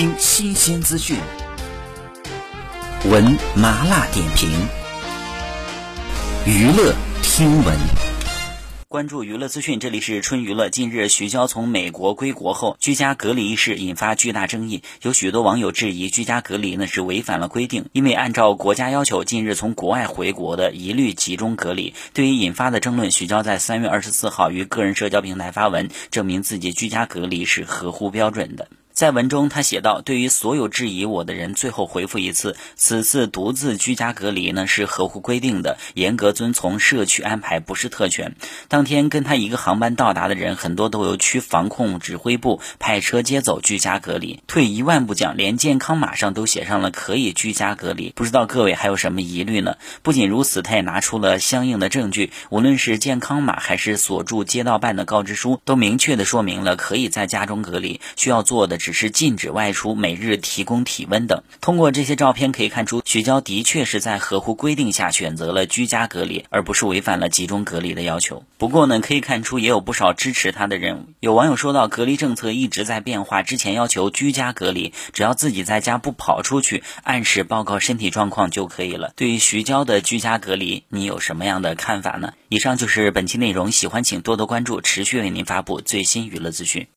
听新鲜资讯，闻麻辣点评，娱乐听闻。关注娱乐资讯，这里是春娱乐。近日，徐娇从美国归国后，居家隔离一事引发巨大争议，有许多网友质疑居家隔离呢是违反了规定，因为按照国家要求，近日从国外回国的一律集中隔离。对于引发的争论，徐娇在三月二十四号于个人社交平台发文，证明自己居家隔离是合乎标准的。在文中，他写道：“对于所有质疑我的人，最后回复一次，此次独自居家隔离呢是合乎规定的，严格遵从社区安排，不是特权。当天跟他一个航班到达的人，很多都由区防控指挥部派车接走居家隔离。退一万步讲，连健康码上都写上了可以居家隔离。不知道各位还有什么疑虑呢？不仅如此，他也拿出了相应的证据，无论是健康码还是所住街道办的告知书，都明确的说明了可以在家中隔离，需要做的只。”只是禁止外出，每日提供体温等。通过这些照片可以看出，许娇的确是在合乎规定下选择了居家隔离，而不是违反了集中隔离的要求。不过呢，可以看出也有不少支持他的人。有网友说到，隔离政策一直在变化，之前要求居家隔离，只要自己在家不跑出去，按时报告身体状况就可以了。对于徐娇的居家隔离，你有什么样的看法呢？以上就是本期内容，喜欢请多多关注，持续为您发布最新娱乐资讯。